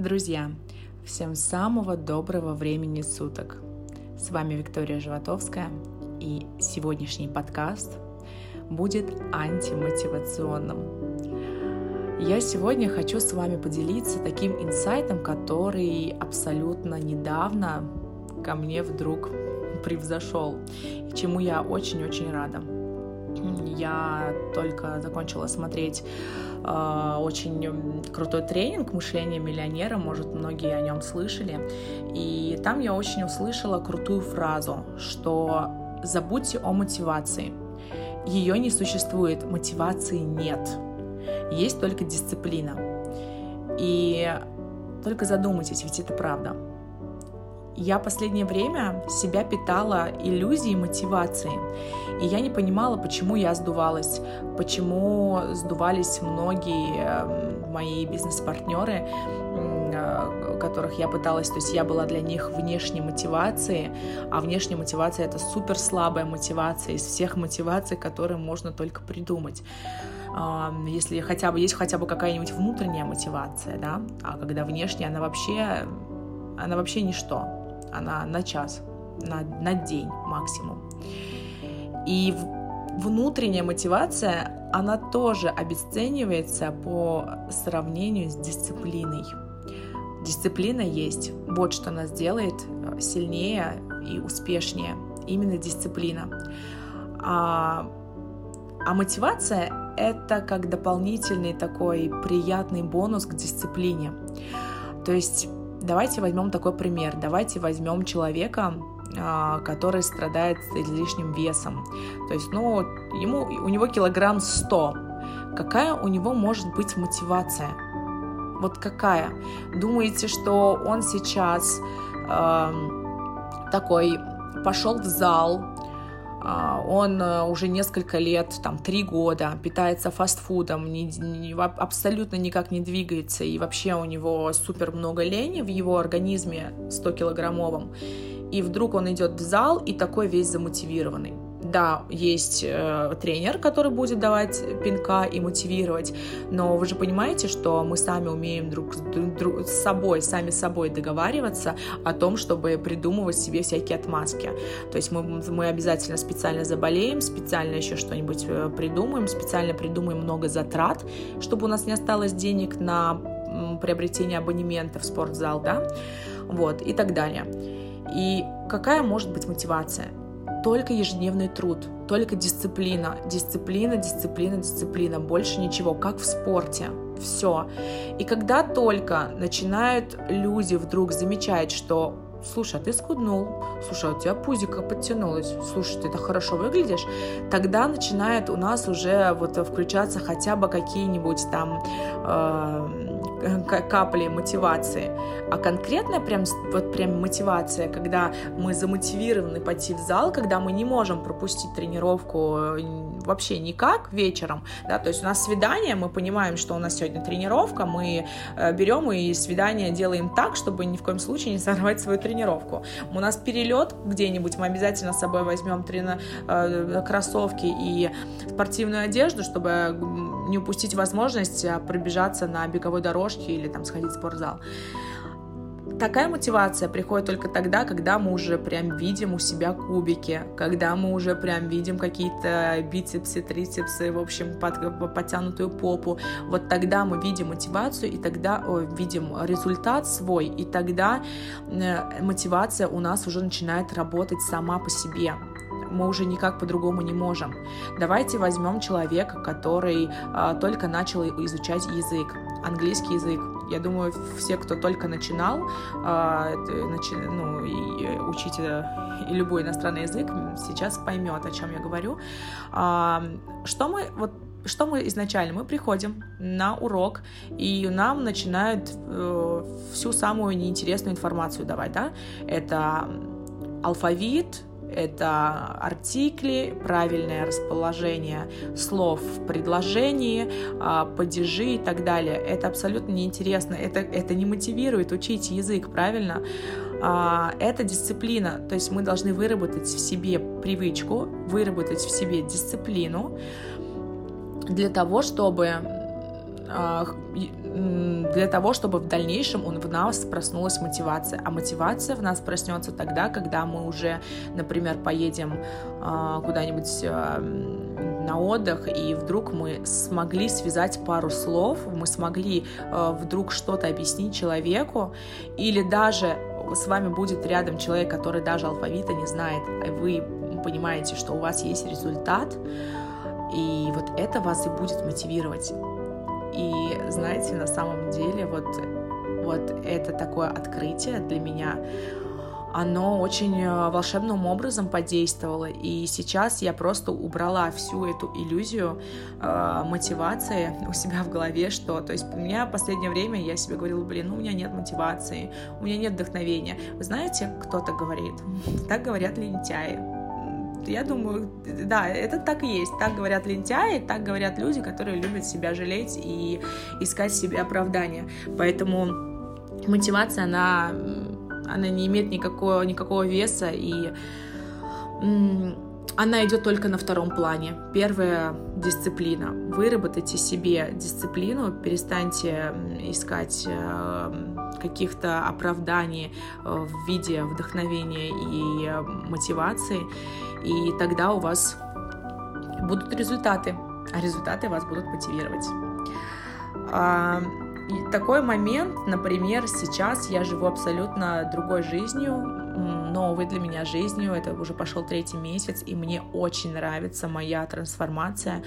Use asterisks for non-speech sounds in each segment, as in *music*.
Друзья, всем самого доброго времени суток. С вами Виктория Животовская, и сегодняшний подкаст будет антимотивационным. Я сегодня хочу с вами поделиться таким инсайтом, который абсолютно недавно ко мне вдруг превзошел, чему я очень-очень рада. Я только закончила смотреть э, очень крутой тренинг «Мышление миллионера», может, многие о нем слышали. И там я очень услышала крутую фразу, что «забудьте о мотивации». Ее не существует, мотивации нет. Есть только дисциплина. И только задумайтесь, ведь это правда. Я последнее время себя питала иллюзией мотивации. И я не понимала, почему я сдувалась, почему сдувались многие эм, мои бизнес-партнеры, э, которых я пыталась, то есть я была для них внешней мотивацией, а внешняя мотивация это супер слабая мотивация из всех мотиваций, которые можно только придумать. Если хотя бы есть хотя бы какая-нибудь внутренняя мотивация, да, а когда внешняя, она вообще, она вообще ничто, она на час, на, на день максимум. И внутренняя мотивация, она тоже обесценивается по сравнению с дисциплиной. Дисциплина есть. Вот что нас делает э, сильнее и успешнее. Именно дисциплина. А, а мотивация — это как дополнительный такой приятный бонус к дисциплине. То есть давайте возьмем такой пример. Давайте возьмем человека, а, который страдает излишним весом. То есть, ну, ему, у него килограмм 100. Какая у него может быть мотивация? Вот какая? Думаете, что он сейчас э, такой пошел в зал, он уже несколько лет, там, три года питается фастфудом, не, не, абсолютно никак не двигается, и вообще у него супер много лени в его организме 100-килограммовом, и вдруг он идет в зал и такой весь замотивированный. Да, есть э, тренер, который будет давать пинка и мотивировать, но вы же понимаете, что мы сами умеем друг, друг с собой, сами с собой договариваться о том, чтобы придумывать себе всякие отмазки. То есть мы, мы обязательно специально заболеем, специально еще что-нибудь э, придумаем, специально придумаем много затрат, чтобы у нас не осталось денег на приобретение абонемента в спортзал, да, вот, и так далее. И какая может быть мотивация? Только ежедневный труд, только дисциплина, дисциплина, дисциплина, дисциплина, больше ничего, как в спорте, все. И когда только начинают люди вдруг замечать, что слушай, а ты скуднул, слушай, а у тебя пузико подтянулось, слушай, ты это хорошо выглядишь, тогда начинает у нас уже вот включаться хотя бы какие-нибудь там э, капли мотивации. А конкретная прям, вот прям мотивация, когда мы замотивированы пойти в зал, когда мы не можем пропустить тренировку э, вообще никак вечером, да, то есть у нас свидание, мы понимаем, что у нас сегодня тренировка, мы э, берем и свидание делаем так, чтобы ни в коем случае не сорвать свою тренировку. У нас перелет где-нибудь, мы обязательно с собой возьмем трена... Э, кроссовки и спортивную одежду, чтобы не упустить возможность а, пробежаться на беговой дорожке или там сходить в спортзал такая мотивация приходит только тогда, когда мы уже прям видим у себя кубики, когда мы уже прям видим какие-то бицепсы, трицепсы, в общем, под, подтянутую попу. Вот тогда мы видим мотивацию, и тогда о, видим результат свой, и тогда э, мотивация у нас уже начинает работать сама по себе мы уже никак по-другому не можем. Давайте возьмем человека, который а, только начал изучать язык, английский язык. Я думаю, все, кто только начинал э, начи, ну, и учить э, и любой иностранный язык, сейчас поймет, о чем я говорю. Э, что мы вот что мы изначально? Мы приходим на урок, и нам начинают э, всю самую неинтересную информацию давать, да? Это алфавит, это артикли, правильное расположение слов в предложении, а, падежи и так далее. Это абсолютно неинтересно, это, это не мотивирует учить язык, правильно? А, это дисциплина, то есть мы должны выработать в себе привычку, выработать в себе дисциплину для того, чтобы для того, чтобы в дальнейшем у нас проснулась мотивация. А мотивация в нас проснется тогда, когда мы уже, например, поедем а, куда-нибудь на отдых, и вдруг мы смогли связать пару слов, мы смогли вдруг что-то объяснить человеку, или даже с вами будет рядом человек, который даже алфавита не знает, и вы понимаете, что у вас есть результат, и вот это вас и будет мотивировать. И знаете, на самом деле вот, вот это такое открытие для меня, оно очень э, волшебным образом подействовало. И сейчас я просто убрала всю эту иллюзию э, мотивации у себя в голове, что, то есть у меня в последнее время я себе говорила, блин, ну у меня нет мотивации, у меня нет вдохновения. Вы знаете, кто так говорит? *laughs* Так говорят лентяи я думаю, да, это так и есть. Так говорят лентяи, так говорят люди, которые любят себя жалеть и искать себе оправдания. Поэтому мотивация, она, она не имеет никакого, никакого веса, и она идет только на втором плане. Первая дисциплина. Выработайте себе дисциплину, перестаньте искать э, каких-то оправданий э, в виде вдохновения и э, мотивации, и тогда у вас будут результаты, а результаты вас будут мотивировать. А, и такой момент, например, сейчас я живу абсолютно другой жизнью, новой для меня жизнью, это уже пошел третий месяц, и мне очень нравится моя трансформация,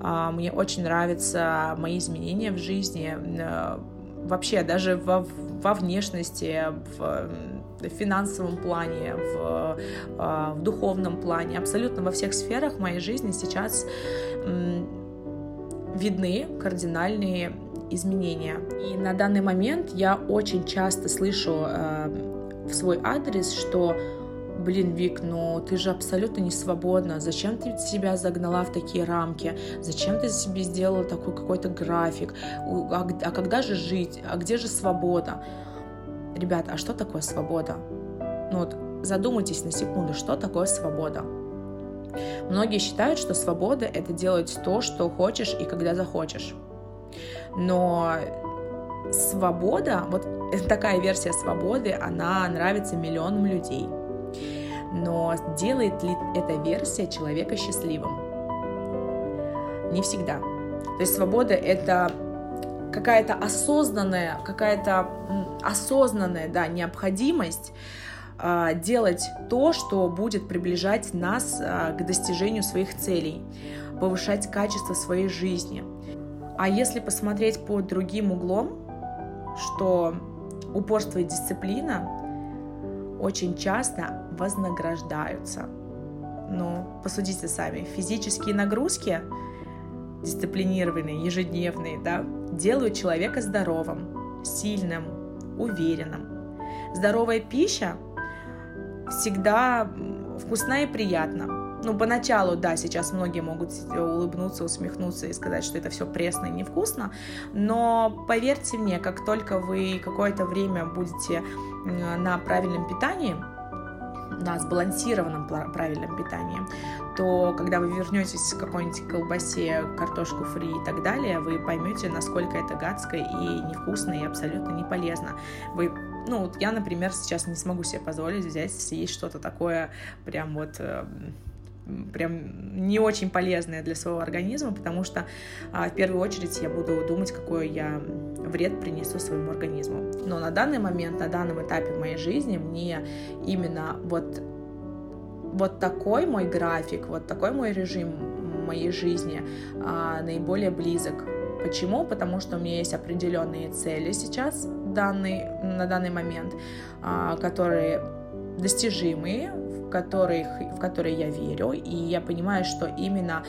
а, мне очень нравятся мои изменения в жизни, э, вообще даже во, во внешности, в в финансовом плане, в, а, в духовном плане, абсолютно во всех сферах моей жизни сейчас видны кардинальные изменения. И на данный момент я очень часто слышу э, в свой адрес, что блин, Вик, ну ты же абсолютно не свободна, зачем ты себя загнала в такие рамки, зачем ты себе сделала такой какой-то график, а, а когда же жить, а где же свобода? Ребят, а что такое свобода? Ну вот задумайтесь на секунду, что такое свобода? Многие считают, что свобода — это делать то, что хочешь и когда захочешь. Но свобода, вот *laughs* такая версия свободы, она нравится миллионам людей. Но делает ли эта версия человека счастливым? Не всегда. То есть свобода — это какая-то осознанная, какая-то осознанная, да, необходимость а, делать то, что будет приближать нас а, к достижению своих целей, повышать качество своей жизни. А если посмотреть под другим углом, что упорство и дисциплина очень часто вознаграждаются. Ну, посудите сами, физические нагрузки, дисциплинированные, ежедневные, да, делают человека здоровым, сильным, уверенным. Здоровая пища всегда вкусна и приятна. Ну, поначалу, да, сейчас многие могут улыбнуться, усмехнуться и сказать, что это все пресно и невкусно, но поверьте мне, как только вы какое-то время будете на правильном питании, на сбалансированном правильном питании, то когда вы вернетесь к какой-нибудь колбасе, картошку фри и так далее, вы поймете, насколько это гадко и невкусно и абсолютно не полезно. Вы ну, вот я, например, сейчас не смогу себе позволить взять, съесть что-то такое прям вот эм, прям не очень полезное для своего организма, потому что а, в первую очередь я буду думать, какой я вред принесу своему организму. Но на данный момент, на данном этапе моей жизни мне именно вот вот такой мой график, вот такой мой режим моей жизни а, наиболее близок. Почему? Потому что у меня есть определенные цели сейчас данный, на данный момент, а, которые достижимые, в которые, в которые я верю, и я понимаю, что именно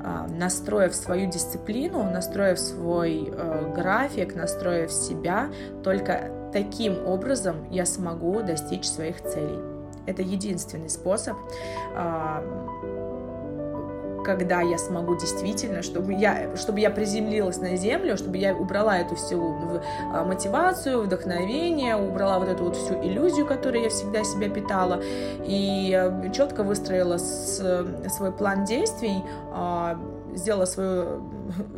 а, настроив свою дисциплину, настроив свой э, график, настроив себя, только таким образом я смогу достичь своих целей. Это единственный способ а, когда я смогу действительно, чтобы я, чтобы я приземлилась на землю, чтобы я убрала эту всю а, мотивацию, вдохновение, убрала вот эту вот всю иллюзию, которую я всегда себя питала, и четко выстроила свой план действий, а, сделала свою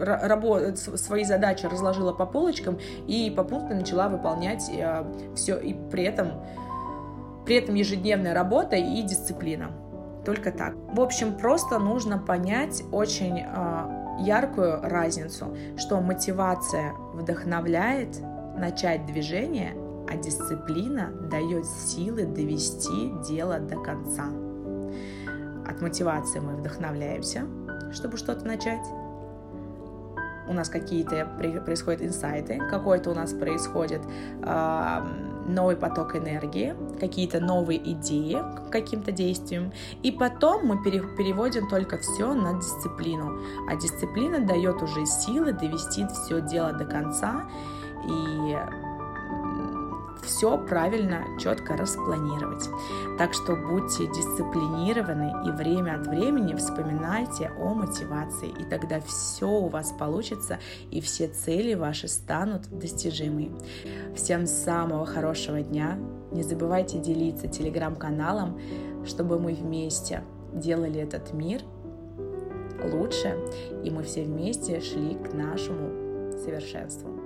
работу, свои задачи, разложила по полочкам и по пунктам начала выполнять э, все, и при этом, при этом ежедневная работа и дисциплина. Только так. В общем, просто нужно понять очень э, яркую разницу, что мотивация вдохновляет начать движение, а дисциплина дает силы довести дело до конца. От мотивации мы вдохновляемся, чтобы что-то начать. У нас какие-то происходят инсайты, какой-то у нас происходит э, новый поток энергии, какие-то новые идеи к каким-то действиям, и потом мы пере, переводим только все на дисциплину, а дисциплина дает уже силы довести все дело до конца. И все правильно, четко распланировать. Так что будьте дисциплинированы и время от времени вспоминайте о мотивации, и тогда все у вас получится, и все цели ваши станут достижимы. Всем самого хорошего дня. Не забывайте делиться телеграм-каналом, чтобы мы вместе делали этот мир лучше, и мы все вместе шли к нашему совершенству.